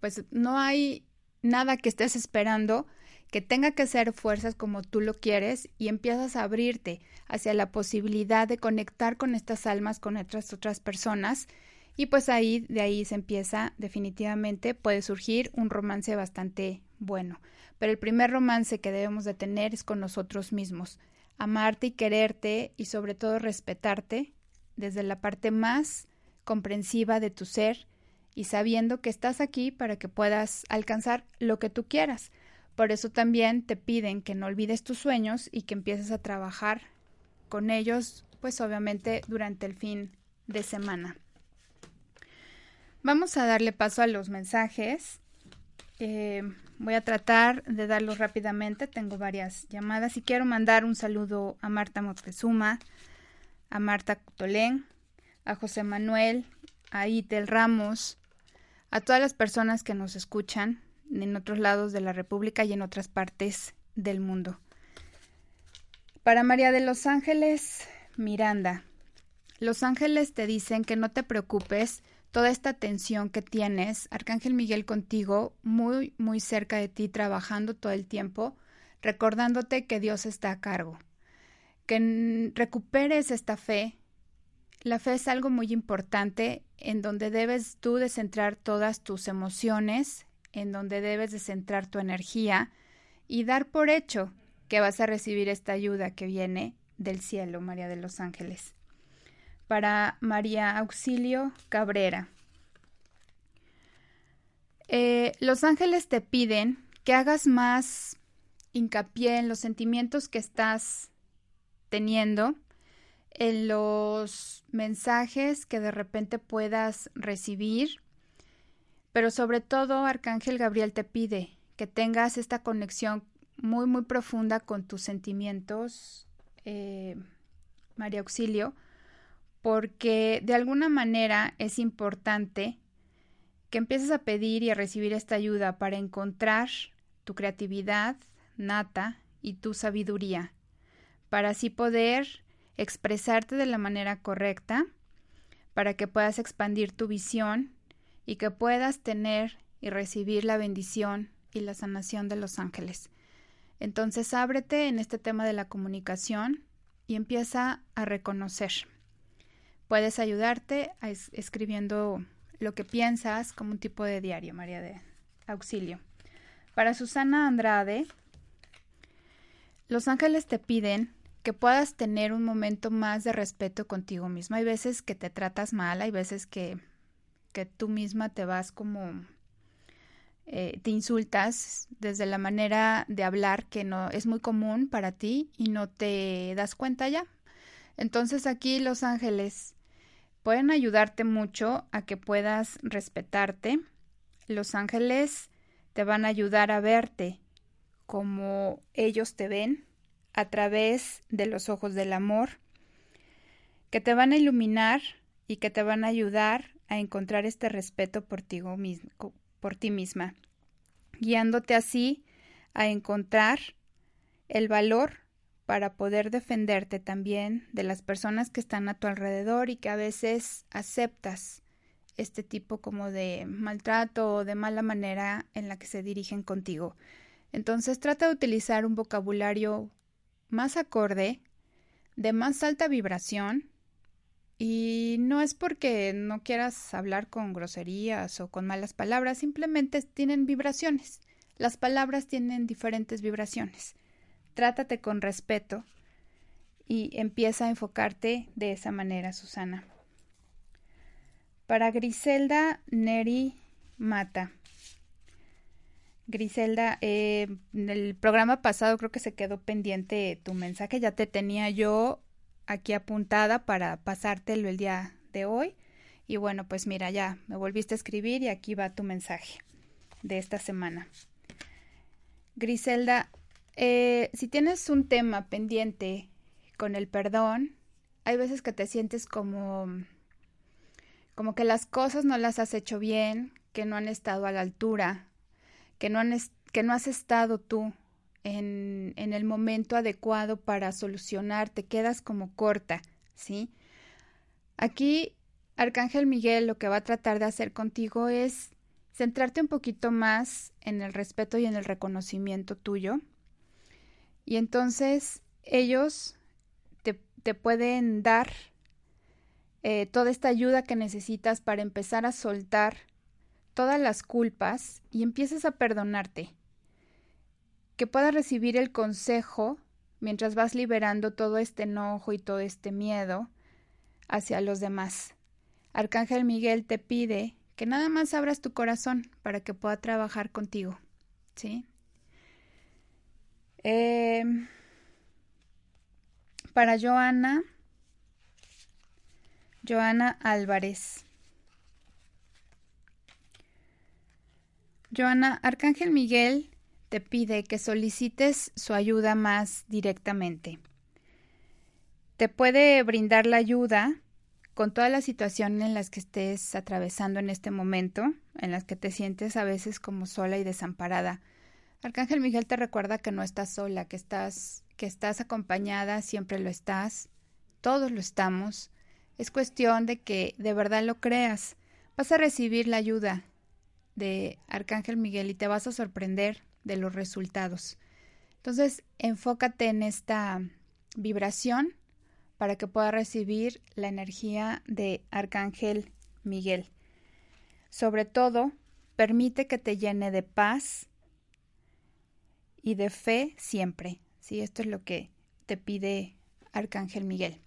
pues no hay nada que estés esperando que tenga que ser fuerzas como tú lo quieres y empiezas a abrirte hacia la posibilidad de conectar con estas almas, con otras otras personas y pues ahí, de ahí se empieza, definitivamente puede surgir un romance bastante bueno. Pero el primer romance que debemos de tener es con nosotros mismos. Amarte y quererte y sobre todo respetarte desde la parte más comprensiva de tu ser y sabiendo que estás aquí para que puedas alcanzar lo que tú quieras. Por eso también te piden que no olvides tus sueños y que empieces a trabajar con ellos pues obviamente durante el fin de semana. Vamos a darle paso a los mensajes. Eh, voy a tratar de darlos rápidamente. Tengo varias llamadas y quiero mandar un saludo a Marta Moctezuma, a Marta Cutolén, a José Manuel, a Itel Ramos, a todas las personas que nos escuchan en otros lados de la República y en otras partes del mundo. Para María de los Ángeles, Miranda, los ángeles te dicen que no te preocupes toda esta tensión que tienes, Arcángel Miguel contigo, muy, muy cerca de ti, trabajando todo el tiempo, recordándote que Dios está a cargo, que recuperes esta fe. La fe es algo muy importante en donde debes tú de centrar todas tus emociones, en donde debes de centrar tu energía y dar por hecho que vas a recibir esta ayuda que viene del cielo, María de los Ángeles. Para María Auxilio Cabrera. Eh, los ángeles te piden que hagas más hincapié en los sentimientos que estás teniendo, en los mensajes que de repente puedas recibir, pero sobre todo Arcángel Gabriel te pide que tengas esta conexión muy, muy profunda con tus sentimientos, eh, María Auxilio, porque de alguna manera es importante que empieces a pedir y a recibir esta ayuda para encontrar tu creatividad nata y tu sabiduría, para así poder expresarte de la manera correcta, para que puedas expandir tu visión y que puedas tener y recibir la bendición y la sanación de los ángeles. Entonces ábrete en este tema de la comunicación y empieza a reconocer. Puedes ayudarte escribiendo lo que piensas como un tipo de diario, María de Auxilio. Para Susana Andrade, los ángeles te piden que puedas tener un momento más de respeto contigo misma. Hay veces que te tratas mal, hay veces que, que tú misma te vas como eh, te insultas desde la manera de hablar que no es muy común para ti y no te das cuenta ya. Entonces aquí los ángeles pueden ayudarte mucho a que puedas respetarte. Los ángeles te van a ayudar a verte como ellos te ven a través de los ojos del amor, que te van a iluminar y que te van a ayudar a encontrar este respeto por ti, por ti misma, guiándote así a encontrar el valor para poder defenderte también de las personas que están a tu alrededor y que a veces aceptas este tipo como de maltrato o de mala manera en la que se dirigen contigo. Entonces trata de utilizar un vocabulario más acorde, de más alta vibración, y no es porque no quieras hablar con groserías o con malas palabras, simplemente tienen vibraciones. Las palabras tienen diferentes vibraciones. Trátate con respeto y empieza a enfocarte de esa manera, Susana. Para Griselda Neri Mata. Griselda, eh, en el programa pasado creo que se quedó pendiente tu mensaje, ya te tenía yo aquí apuntada para pasártelo el día de hoy. Y bueno, pues mira, ya me volviste a escribir y aquí va tu mensaje de esta semana. Griselda, eh, si tienes un tema pendiente con el perdón, hay veces que te sientes como, como que las cosas no las has hecho bien, que no han estado a la altura, que no, has estado tú en, en el momento adecuado para solucionar, te quedas como corta, ¿sí? Aquí Arcángel Miguel lo que va a tratar de hacer contigo es centrarte un poquito más en el respeto y en el reconocimiento tuyo. Y entonces ellos te, pueden dar eh, toda esta ayuda que necesitas para empezar a soltar todas las culpas y empieces a perdonarte que puedas recibir el consejo mientras vas liberando todo este enojo y todo este miedo hacia los demás. Arcángel Miguel te pide que nada más abras tu corazón para que pueda trabajar contigo. ¿Sí? Em, para Joana, Joana Álvarez. Joana, Arcángel Miguel te pide que solicites su ayuda más directamente. Te puede brindar la ayuda con toda la situación en las que estés atravesando en este momento, en las que te sientes a veces como sola y desamparada. Arcángel Miguel te recuerda que no estás sola, que estás que estás acompañada, siempre lo estás, todos lo estamos. Es cuestión de que de verdad lo creas. Vas a recibir la ayuda de Arcángel Miguel y te vas a sorprender de los resultados. Entonces, enfócate en esta vibración para que puedas recibir la energía de Arcángel Miguel. Sobre todo, permite que te llene de paz y de fe siempre. Sí, esto es lo que te pide Arcángel Miguel.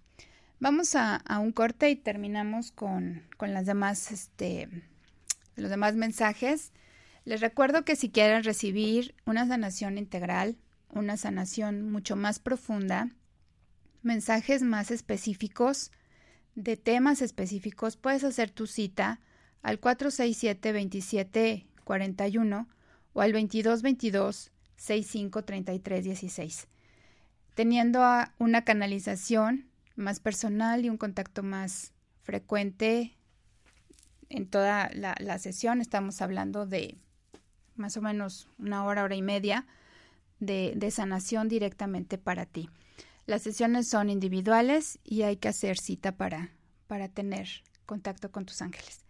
Vamos a, un corte y terminamos con, con las demás, este, los demás mensajes. Les recuerdo que si quieren recibir una sanación integral, una sanación mucho más profunda, mensajes más específicos, de temas específicos, puedes hacer tu cita al 467-2741 o al 2222-653316. Teniendo una canalización más personal y un contacto más frecuente en toda la, la sesión, estamos hablando de más o menos una hora, hora y media de, de sanación directamente para ti. Las sesiones son individuales y hay que hacer cita para, para tener contacto con tus ángeles.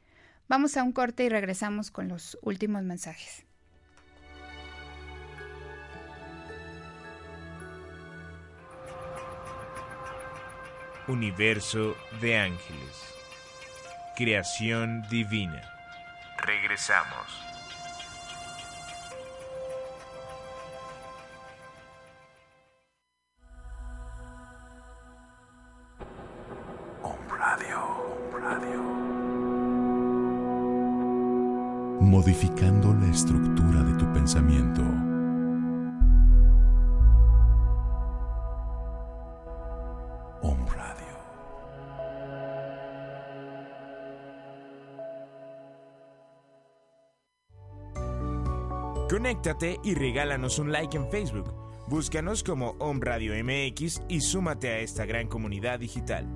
Vamos a un corte y regresamos con los últimos mensajes.
Universo de ángeles. Creación divina. Regresamos. Y regálanos un like en Facebook. Búscanos como Om Radio MX y súmate a esta gran comunidad digital.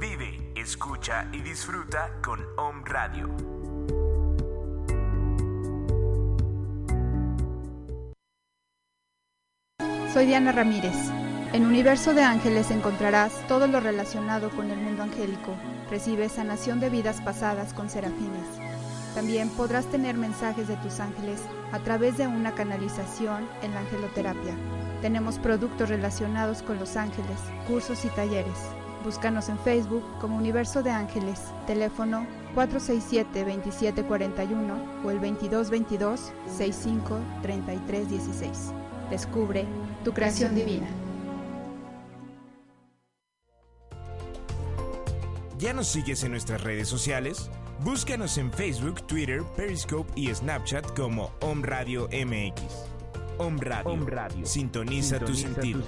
Vive, escucha y disfruta con Om Radio.
Soy Diana Ramírez. En Universo de Ángeles encontrarás todo lo relacionado con el mundo angélico. Recibes sanación de vidas pasadas con serafines. También podrás tener mensajes de tus ángeles a través de una canalización en la angeloterapia. Tenemos productos relacionados con los ángeles, cursos y talleres. Búscanos en Facebook como Universo de Ángeles, teléfono 467-2741 o el 2222-653316. Descubre tu creación divina.
¿Ya nos sigues en nuestras redes sociales? Búscanos en Facebook, Twitter, Periscope y Snapchat como Om Radio MX. Om Radio. Sintoniza, tu sentido.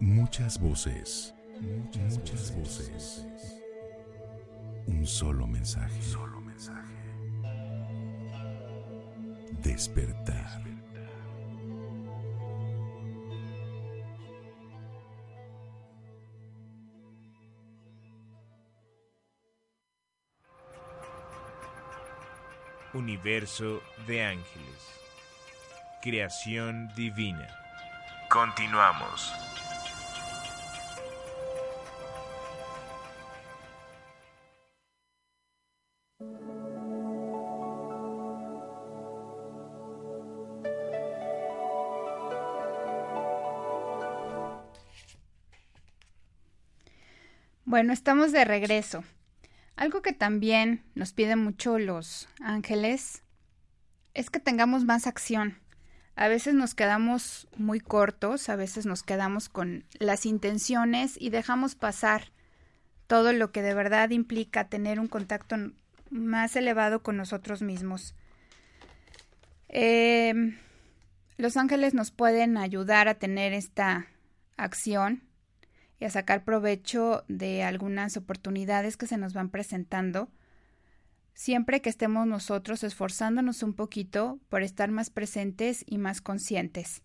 Muchas voces, muchas, voces. Un solo mensaje. Solo mensaje. Despertar.
Universo de ángeles. Creación divina. Continuamos.
Bueno, estamos de regreso. Algo que también nos piden mucho los ángeles es que tengamos más acción. A veces nos quedamos muy cortos, a veces nos quedamos con las intenciones y dejamos pasar todo lo que de verdad implica tener un contacto más elevado con nosotros mismos. Em, los ángeles nos pueden ayudar a tener esta acción y a sacar provecho de algunas oportunidades que se nos van presentando, siempre que estemos nosotros esforzándonos un poquito por estar más presentes y más conscientes.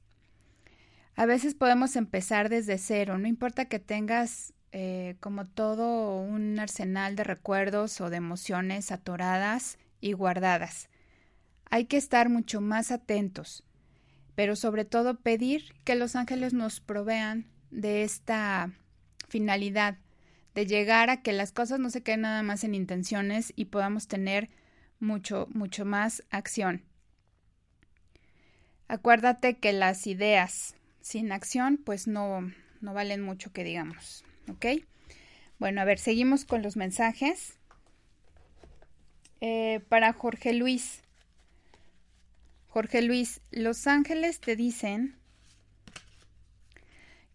A veces podemos empezar desde cero, no importa que tengas eh, como todo un arsenal de recuerdos o de emociones atoradas y guardadas. Hay que estar mucho más atentos, pero sobre todo pedir que los ángeles nos provean de esta finalidad, de llegar a que las cosas no se queden nada más en intenciones y podamos tener mucho, mucho más acción. Acuérdate que las ideas sin acción pues no, no valen mucho que digamos. Bueno, a ver, seguimos con los mensajes. Eh, para Jorge Luis. Jorge Luis, los ángeles te dicen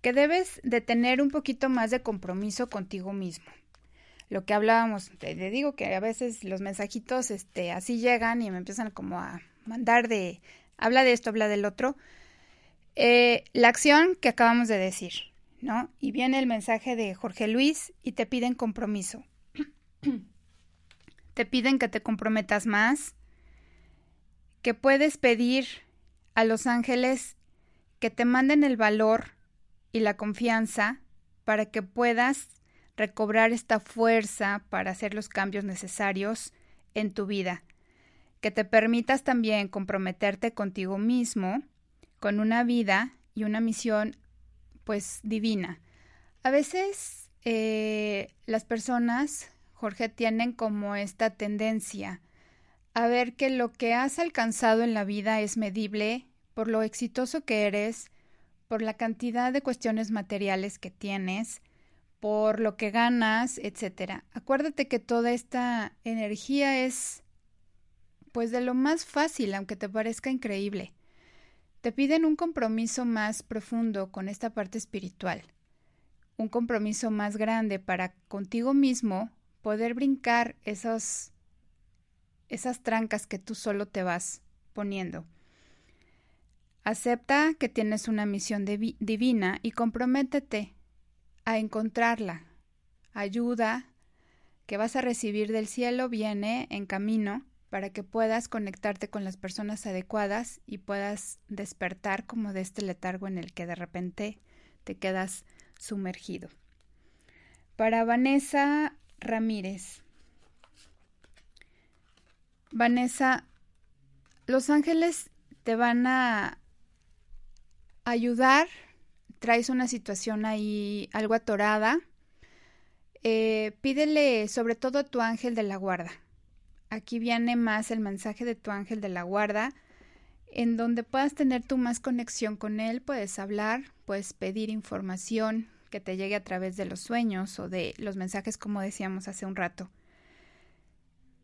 que debes de tener un poquito más de compromiso contigo mismo. Lo que hablábamos, te, digo que a veces los mensajitos este, así llegan y me empiezan como a mandar de, habla de esto, habla del otro. Eh, la acción que acabamos de decir, ¿no? Y viene el mensaje de Jorge Luis y te piden compromiso. [CLEARS THROAT] te piden que te comprometas más, que puedes pedir a los ángeles que te manden el valor y la confianza para que puedas recobrar esta fuerza para hacer los cambios necesarios en tu vida, que te permitas también comprometerte contigo mismo, con una vida y una misión pues divina. A veces eh, las personas, Jorge, tienen como esta tendencia a ver que lo que has alcanzado en la vida es medible por lo exitoso que eres, por la cantidad de cuestiones materiales que tienes, por lo que ganas, etcétera. Acuérdate que toda esta energía es pues de lo más fácil, aunque te parezca increíble te piden un compromiso más profundo con esta parte espiritual, un compromiso más grande para contigo mismo poder brincar esos, esas trancas que tú solo te vas poniendo. Acepta que tienes una misión divina y comprométete a encontrarla. Ayuda que vas a recibir del cielo viene en camino para que puedas conectarte con las personas adecuadas y puedas despertar como de este letargo en el que de repente te quedas sumergido. Para Vanessa Ramírez. Vanessa, los ángeles te van a ayudar. Traes una situación ahí algo atorada. Eh, pídele sobre todo a tu ángel de la guarda aquí viene más el mensaje de tu ángel de la guarda, en donde puedas tener tu más conexión con él, puedes hablar, puedes pedir información que te llegue a través de los sueños o de los mensajes como decíamos hace un rato.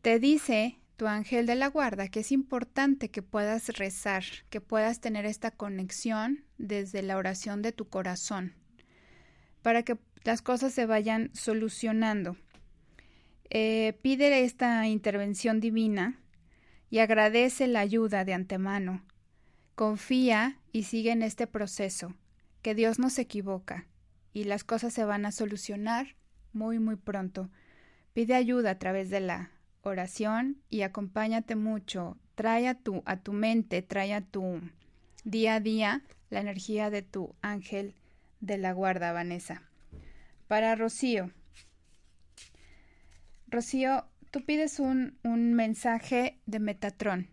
Te dice tu ángel de la guarda que es importante que puedas rezar, que puedas tener esta conexión desde la oración de tu corazón, para que las cosas se vayan solucionando. Eh, pide esta intervención divina y agradece la ayuda de antemano. Confía y sigue en este proceso, que Dios no se equivoca y las cosas se van a solucionar muy muy pronto. Pide ayuda a través de la oración y acompáñate mucho. Trae a tu, a tu mente, trae a tu día a día la energía de tu ángel de la guarda, Vanessa. Para Rocío, Rocío, tú pides un, un mensaje de Metatron.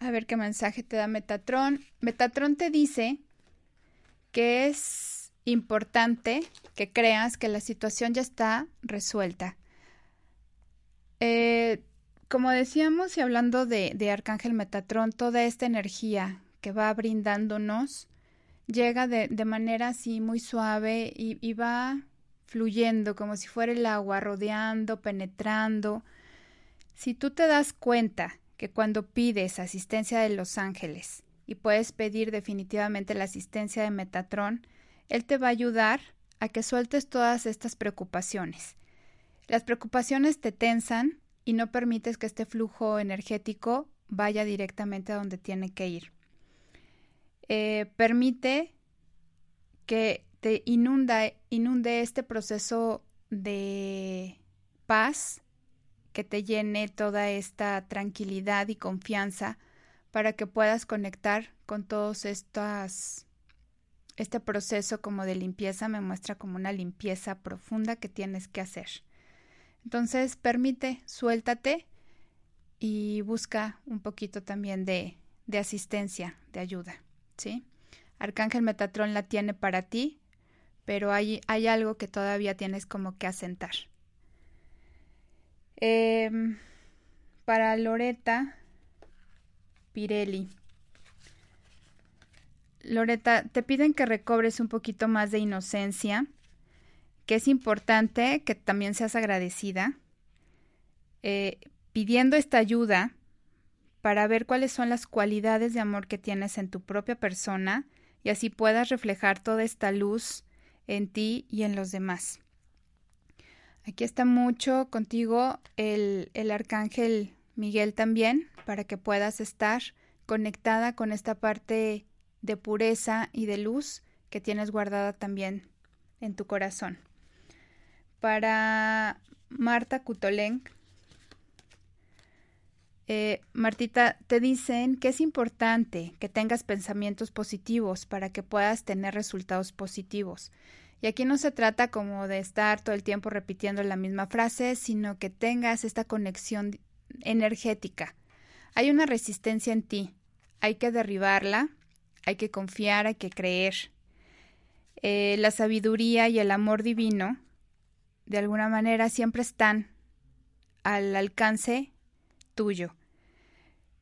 A ver qué mensaje te da Metatron. Metatron te dice que es importante que creas que la situación ya está resuelta. Eh, como decíamos y hablando de, Arcángel Metatron, toda esta energía que va brindándonos llega de, de manera así muy suave y, y va fluyendo como si fuera el agua, rodeando, penetrando. Si tú te das cuenta que cuando pides asistencia de los ángeles y puedes pedir definitivamente la asistencia de Metatrón, él te va a ayudar a que sueltes todas estas preocupaciones. Las preocupaciones te tensan y no permites que este flujo energético vaya directamente a donde tiene que ir. Eh, permite que te inunda, inunde este proceso de paz que te llene toda esta tranquilidad y confianza para que puedas conectar con todos estas este proceso como de limpieza me muestra como una limpieza profunda que tienes que hacer. Entonces, permite, suéltate y busca un poquito también de, de asistencia, de ayuda, ¿sí? Arcángel Metatrón la tiene para ti, pero hay, hay algo que todavía tienes como que asentar. Em, para Loreta Pirelli. Loreta, te piden que recobres un poquito más de inocencia, es importante que también seas agradecida, eh, pidiendo esta ayuda para ver cuáles son las cualidades de amor que tienes en tu propia persona y así puedas reflejar toda esta luz en ti y en los demás. Aquí está mucho contigo el, el arcángel Miguel también, para que puedas estar conectada con esta parte de pureza y de luz que tienes guardada también en tu corazón. Para Marta Kutoleng, eh, Martita, te dicen que es importante que tengas pensamientos positivos para que puedas tener resultados positivos. Y aquí no se trata como de estar todo el tiempo repitiendo la misma frase, sino que tengas esta conexión energética. Hay una resistencia en ti, hay que derribarla, hay que confiar, hay que creer. Eh, la sabiduría y el amor divino, de alguna manera, siempre están al alcance tuyo.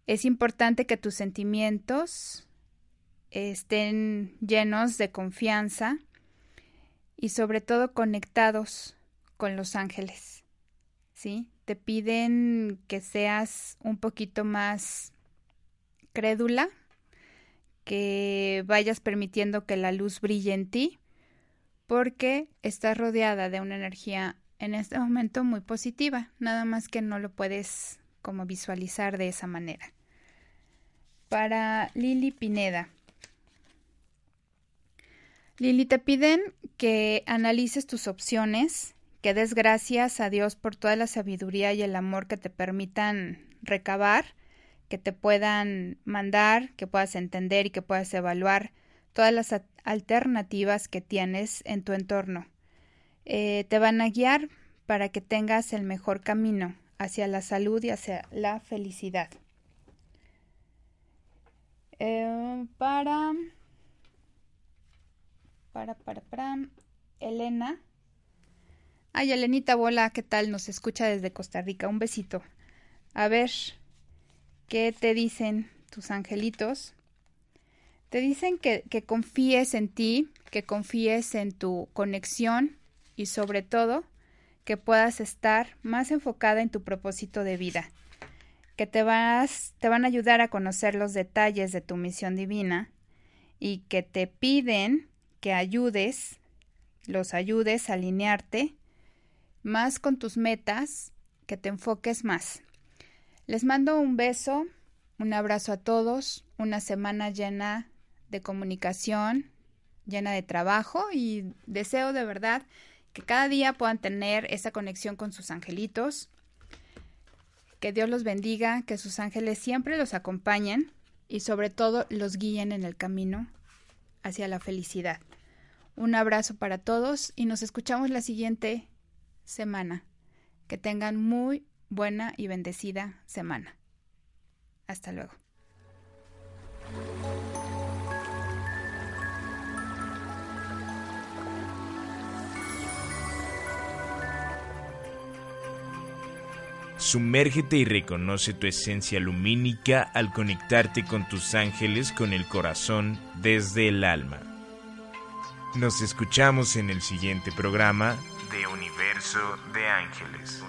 Es importante que tus sentimientos estén llenos de confianza, y sobre todo conectados con los ángeles. ¿Sí? Te piden que seas un poquito más crédula, que vayas permitiendo que la luz brille en ti, porque estás rodeada de una energía en este momento muy positiva, nada más que no lo puedes como visualizar de esa manera. Para Lili Pineda, Lili, te piden que analices tus opciones, que des gracias a Dios por toda la sabiduría y el amor que te permitan recabar, que te puedan mandar, que puedas entender y que puedas evaluar todas las alternativas que tienes en tu entorno. Eh, te van a guiar para que tengas el mejor camino hacia la salud y hacia la felicidad. Eh, para para, para, para. Elena. Ay, Elenita Bola, ¿qué tal? Nos escucha desde Costa Rica. Un besito. A ver, ¿qué te dicen tus angelitos? Te dicen que, que confíes en ti, que confíes en tu conexión y sobre todo que puedas estar más enfocada en tu propósito de vida, que te, vas, te van a ayudar a conocer los detalles de tu misión divina y que te piden que ayudes, los ayudes a alinearte más con tus metas, que te enfoques más. Les mando un beso, un abrazo a todos, una semana llena de comunicación, llena de trabajo y deseo de verdad que cada día puedan tener esa conexión con sus angelitos. Que Dios los bendiga, que sus ángeles siempre los acompañen y sobre todo los guíen en el camino hacia la felicidad. Un abrazo para todos y nos escuchamos la siguiente semana. Que tengan muy buena y bendecida semana. Hasta luego.
Sumérgete y reconoce tu esencia lumínica al conectarte con tus ángeles con el corazón desde el alma. Nos escuchamos en el siguiente programa de Universo de Ángeles.